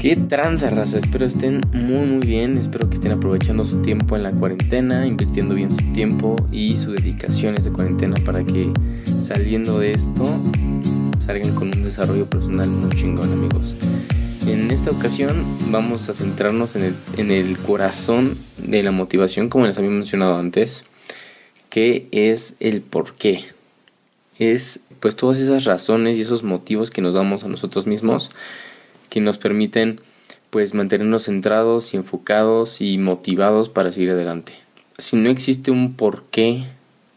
Qué tranza, raza. Espero estén muy, muy bien. Espero que estén aprovechando su tiempo en la cuarentena, invirtiendo bien su tiempo y su dedicación de cuarentena para que saliendo de esto salgan con un desarrollo personal muy chingón, amigos. En esta ocasión vamos a centrarnos en el, en el corazón de la motivación, como les había mencionado antes, que es el por qué. Es pues todas esas razones y esos motivos que nos damos a nosotros mismos que nos permiten pues mantenernos centrados y enfocados y motivados para seguir adelante. Si no existe un porqué,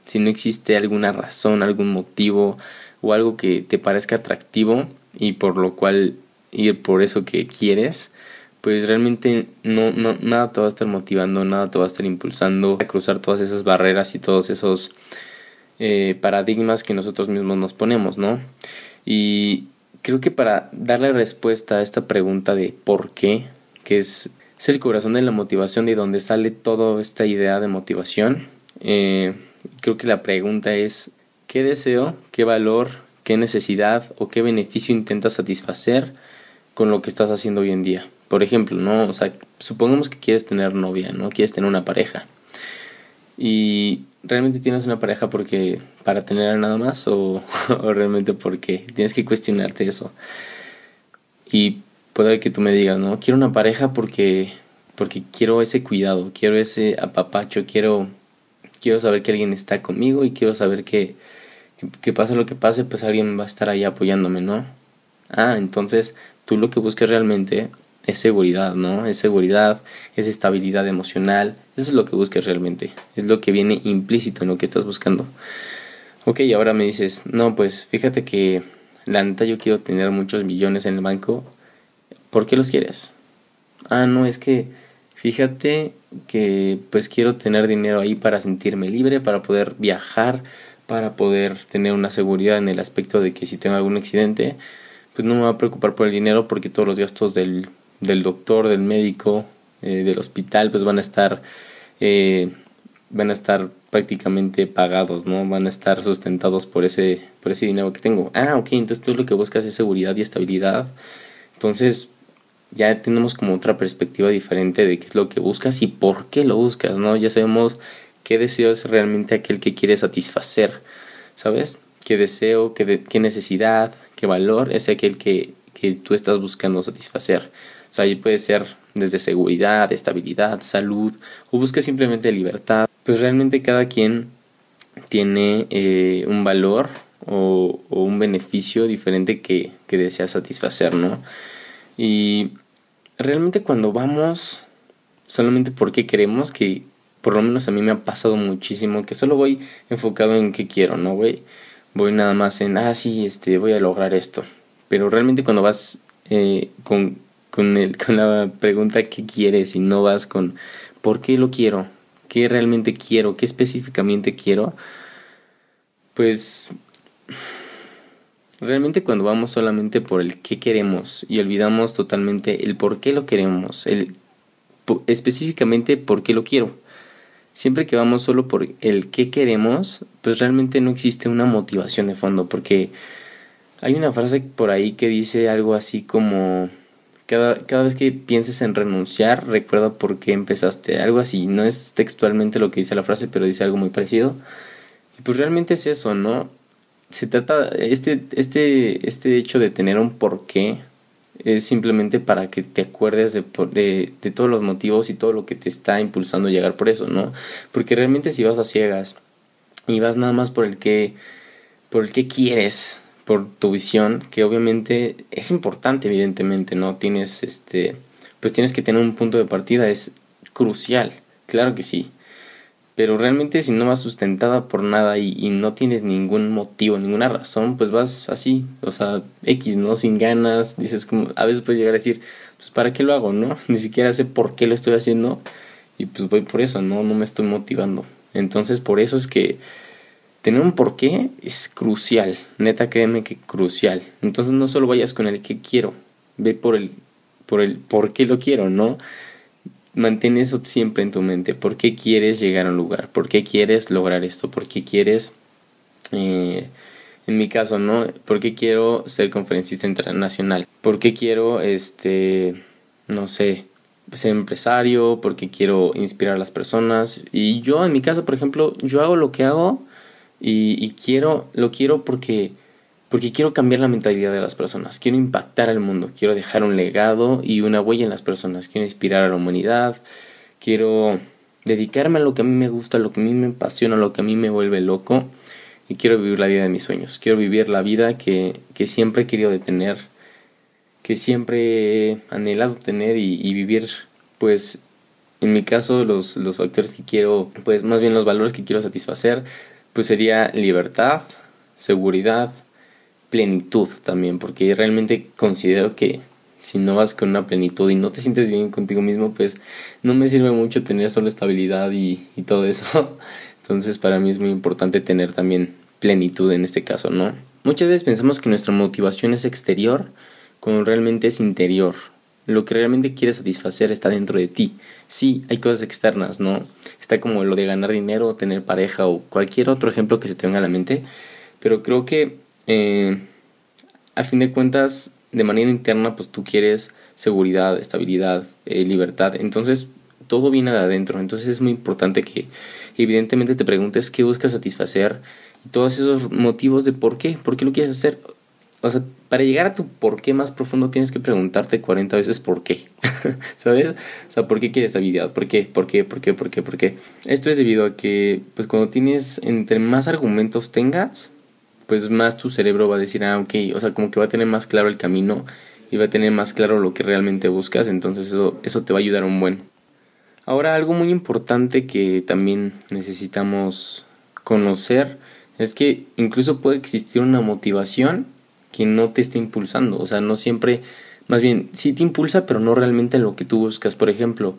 si no existe alguna razón, algún motivo o algo que te parezca atractivo y por lo cual ir por eso que quieres, pues realmente no, nada te va a estar motivando, nada te va a estar impulsando a cruzar todas esas barreras y todos esos eh, paradigmas que nosotros mismos nos ponemos, ¿no? Y creo que para darle respuesta a esta pregunta de por qué, que es, el corazón de la motivación, de donde sale toda esta idea de motivación, eh, creo que la pregunta es, ¿qué deseo, qué valor, qué necesidad o qué beneficio intentas satisfacer con lo que estás haciendo hoy en día? Por ejemplo, ¿no? O sea, supongamos que quieres tener novia, ¿no? Quieres tener una pareja. Y realmente tienes una pareja porque para tener nada más o, realmente porque tienes que cuestionarte eso. Y puede que tú me digas no quiero una pareja porque porque quiero ese cuidado quiero ese apapacho quiero quiero saber que alguien está conmigo y quiero saber que que, pase lo que pase pues alguien va a estar ahí apoyándome no ah entonces tú lo que buscas realmente es seguridad, ¿no? Es seguridad, es estabilidad emocional. Eso es lo que buscas realmente. Es lo que viene implícito en lo que estás buscando. Ok, ahora me dices, no, pues fíjate que la neta yo quiero tener muchos millones en el banco. ¿Por qué los quieres? Ah, no, es que fíjate que pues quiero tener dinero ahí para sentirme libre, para poder viajar, para poder tener una seguridad en el aspecto de que si tengo algún accidente, pues no me va a preocupar por el dinero porque todos los gastos del del doctor, del médico, eh, del hospital, pues van a estar, eh, van a estar prácticamente pagados, ¿no? Van a estar sustentados por ese, por ese dinero que tengo. Ah, ok, entonces tú lo que buscas es seguridad y estabilidad. Entonces, ya tenemos como otra perspectiva diferente de qué es lo que buscas y por qué lo buscas, ¿no? Ya sabemos qué deseo es realmente aquel que quiere satisfacer, ¿sabes? ¿Qué deseo, qué, qué necesidad, qué valor es aquel que, que tú estás buscando satisfacer? O sea, ahí puede ser desde seguridad, estabilidad, salud o busca simplemente libertad. Pues realmente cada quien tiene eh, un valor o, un beneficio diferente que, que desea satisfacer, ¿no? Y realmente cuando vamos solamente porque queremos, que por lo menos a mí me ha pasado muchísimo, que solo voy enfocado en qué quiero, ¿no? Voy, voy nada más en, ah, sí, este, voy a lograr esto. Pero realmente cuando vas eh, con con, el, con la pregunta ¿qué quieres? y no vas con ¿por qué lo quiero? ¿Qué realmente quiero? ¿Qué específicamente quiero? Pues realmente cuando vamos solamente por el qué queremos y olvidamos totalmente el por qué lo queremos, el específicamente por qué lo quiero. Siempre que vamos solo por el qué queremos, pues realmente no existe una motivación de fondo, porque hay una frase por ahí que dice algo así como cada, cada vez que pienses en renunciar, recuerda por qué empezaste. Algo así, no es textualmente lo que dice la frase, pero dice algo muy parecido. Y pues realmente es eso, ¿no? Se trata, este, este, este hecho de tener un porqué es simplemente para que te acuerdes de, de, de todos los motivos y todo lo que te está impulsando a llegar por eso, ¿no? Porque realmente si vas a ciegas y vas nada más por el que, por el que quieres, por tu visión, que obviamente es importante, evidentemente, ¿no? Tienes este, pues tienes que tener un punto de partida, es crucial, claro que sí. Pero realmente si no vas sustentada por nada y, y, no tienes ningún motivo, ninguna razón, pues vas así, o sea, X, ¿no? Sin ganas, dices como, a veces puedes llegar a decir, pues ¿para qué lo hago, no? Ni siquiera sé por qué lo estoy haciendo y pues voy por eso, ¿no? No me estoy motivando. Entonces por eso es que tener un porqué es crucial, neta créeme que crucial. Entonces no solo vayas con el que quiero, ve por el por el por qué lo quiero, ¿no? Mantén eso siempre en tu mente. ¿Por qué quieres llegar a un lugar? ¿Por qué quieres lograr esto? ¿Por qué quieres, eh, en mi caso, ¿no? ¿Por qué quiero ser conferencista internacional? ¿Por qué quiero, este, no sé, ser empresario, porque quiero inspirar a las personas. Y yo, en mi caso, por ejemplo, yo hago lo que hago y, y quiero, lo quiero porque, porque quiero cambiar la mentalidad de las personas. Quiero impactar al mundo, quiero dejar un legado y una huella en las personas. Quiero inspirar a la humanidad, quiero dedicarme a lo que a mí me gusta, a lo que a mí me apasiona, a lo que a mí me vuelve loco. Y quiero vivir la vida de mis sueños. Quiero vivir la vida que, que siempre he querido detener que siempre he anhelado tener y, vivir, pues, en mi caso, los, los factores que quiero, pues, más bien los valores que quiero satisfacer, pues sería libertad, seguridad, plenitud también, porque realmente considero que si no vas con una plenitud y no te sientes bien contigo mismo, pues no me sirve mucho tener solo estabilidad y, y todo eso. Entonces para mí es muy importante tener también plenitud en este caso, ¿no? Muchas veces pensamos que nuestra motivación es exterior, cuando realmente es interior. Lo que realmente quieres satisfacer está dentro de ti. Sí, hay cosas externas, ¿no? Está como lo de ganar dinero, tener pareja o cualquier otro ejemplo que se te venga a la mente. Pero creo que eh, a fin de cuentas, de manera interna, pues tú quieres seguridad, estabilidad, eh, libertad. Entonces, todo viene de adentro. Entonces es muy importante que evidentemente te preguntes qué buscas satisfacer y todos esos motivos de por qué, por qué lo quieres hacer. O sea, para llegar a tu por qué más profundo tienes que preguntarte 40 veces por qué. ¿Sabes? O sea, ¿por qué quieres estabilidad? ¿Por qué? ¿Por qué? ¿Por qué? ¿Por qué? ¿Por qué? Esto es debido a que, pues cuando tienes, entre más argumentos tengas, pues más tu cerebro va a decir, ah, ok, o sea, como que va a tener más claro el camino y va a tener más claro lo que realmente buscas, entonces eso, eso te va a ayudar un buen. Ahora, algo muy importante que también necesitamos conocer es que incluso puede existir una motivación que no te esté impulsando. O sea, no siempre, más bien, sí te impulsa, pero no realmente en lo que tú buscas. Por ejemplo,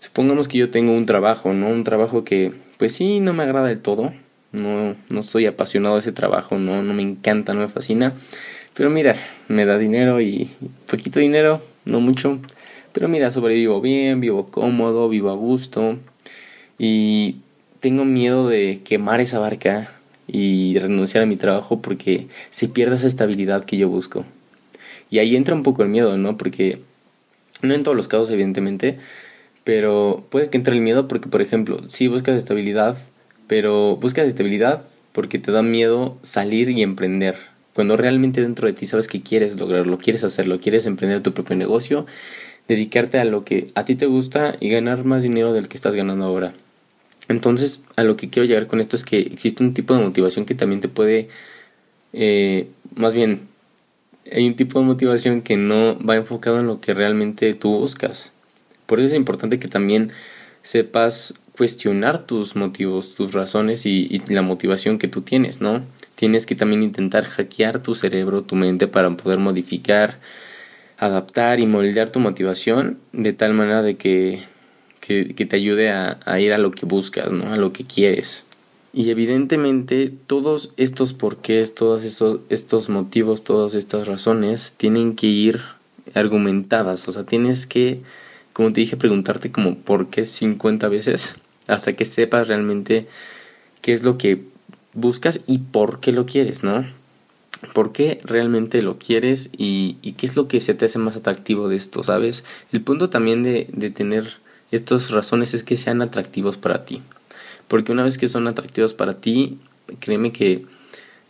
supongamos que yo tengo un trabajo, ¿no? Un trabajo que, pues sí, no me agrada del todo. No, no soy apasionado de ese trabajo, no, no me encanta, no me fascina. Pero mira, me da dinero y poquito dinero, no mucho. Pero mira, sobrevivo bien, vivo cómodo, vivo a gusto. Y tengo miedo de quemar esa barca y renunciar a mi trabajo porque se pierde esa estabilidad que yo busco. Y ahí entra un poco el miedo, ¿no? Porque no en todos los casos, evidentemente, pero puede que entre el miedo porque, por ejemplo, si buscas estabilidad, pero buscas estabilidad porque te da miedo salir y emprender. Cuando realmente dentro de ti sabes que quieres lograrlo, quieres hacerlo, quieres emprender tu propio negocio, dedicarte a lo que a ti te gusta y ganar más dinero del que estás ganando ahora. Entonces, a lo que quiero llegar con esto es que existe un tipo de motivación que también te puede, eh, más bien, hay un tipo de motivación que no va enfocado en lo que realmente tú buscas. Por eso es importante que también sepas cuestionar tus motivos, tus razones y, y la motivación que tú tienes, ¿no? Tienes que también intentar hackear tu cerebro, tu mente para poder modificar, adaptar y moldear tu motivación de tal manera de que que, te ayude a, ir a lo que buscas, ¿no? A lo que quieres. Y evidentemente todos estos porqués, todos estos, estos motivos, todas estas razones tienen que ir argumentadas. O sea, tienes que, como te dije, preguntarte como por qué 50 veces hasta que sepas realmente qué es lo que buscas y por qué lo quieres, ¿no? ¿Por qué realmente lo quieres y, y qué es lo que se te hace más atractivo de esto, ¿sabes? El punto también de, de tener estas razones es que sean atractivos para ti. Porque una vez que son atractivos para ti, créeme que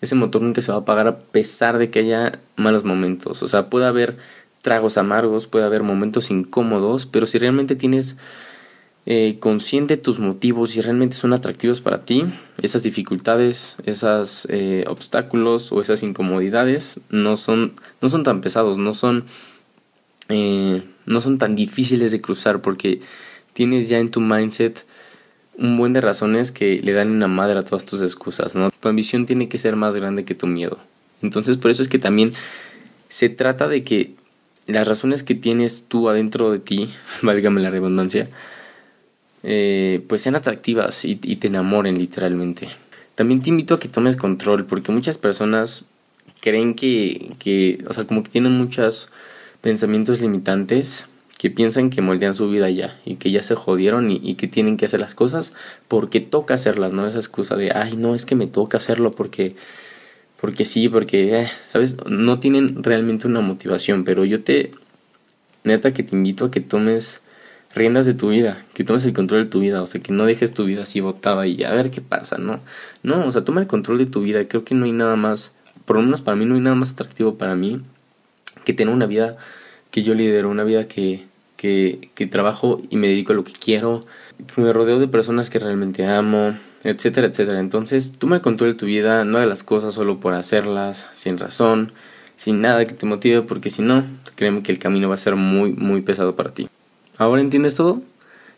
ese motor nunca se va a apagar a pesar de que haya malos momentos. O sea, puede haber tragos amargos, puede haber momentos incómodos, pero si realmente tienes eh, consciente tus motivos y realmente son atractivos para ti, esas dificultades, esos eh, obstáculos o esas incomodidades no son, no son tan pesados, no son, eh, no son tan difíciles de cruzar porque tienes ya en tu mindset un buen de razones que le dan una madre a todas tus excusas, ¿no? Tu ambición tiene que ser más grande que tu miedo. Entonces, por eso es que también se trata de que las razones que tienes tú adentro de ti, válgame la redundancia, eh, pues sean atractivas y, y te enamoren literalmente. También te invito a que tomes control, porque muchas personas creen que, que o sea, como que tienen muchos pensamientos limitantes que piensan que moldean su vida ya y que ya se jodieron y, que tienen que hacer las cosas porque toca hacerlas, no esa excusa de, ay, no, es que me toca hacerlo porque, porque sí, porque, eh", ¿sabes? No tienen realmente una motivación, pero yo te, neta que te invito a que tomes riendas de tu vida, que tomes el control de tu vida, o sea, que no dejes tu vida así botada y a ver qué pasa, ¿no? No, o sea, toma el control de tu vida, creo que no hay nada más, por lo menos para mí no hay nada más atractivo para mí que tener una vida que yo lidero, una vida que, que, que trabajo y me dedico a lo que quiero, que me rodeo de personas que realmente amo, etcétera, etcétera. Entonces, toma el control de tu vida, no de las cosas solo por hacerlas, sin razón, sin nada que te motive, porque si no, créeme que el camino va a ser muy, muy pesado para ti. ¿Ahora entiendes todo?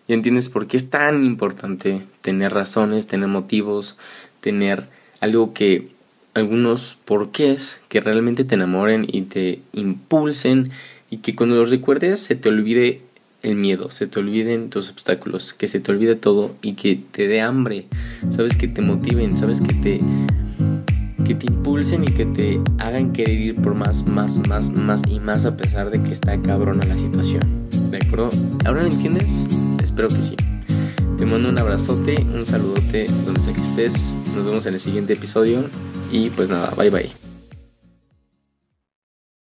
Y entiendes por qué es tan importante tener razones, tener motivos, tener algo que algunos porqués que realmente te enamoren y te impulsen y que cuando los recuerdes se te olvide el miedo, se te olviden tus obstáculos, que se te olvide todo y que te dé hambre, sabes que te motiven, sabes que te que te impulsen y que te hagan querer ir por más, más, más, más y más a pesar de que está cabrona la situación. ¿De acuerdo? ¿Ahora lo entiendes? Espero que sí. Te mando un abrazote, un saludote donde sea que estés. Nos vemos en el siguiente episodio. Y pues nada, bye bye.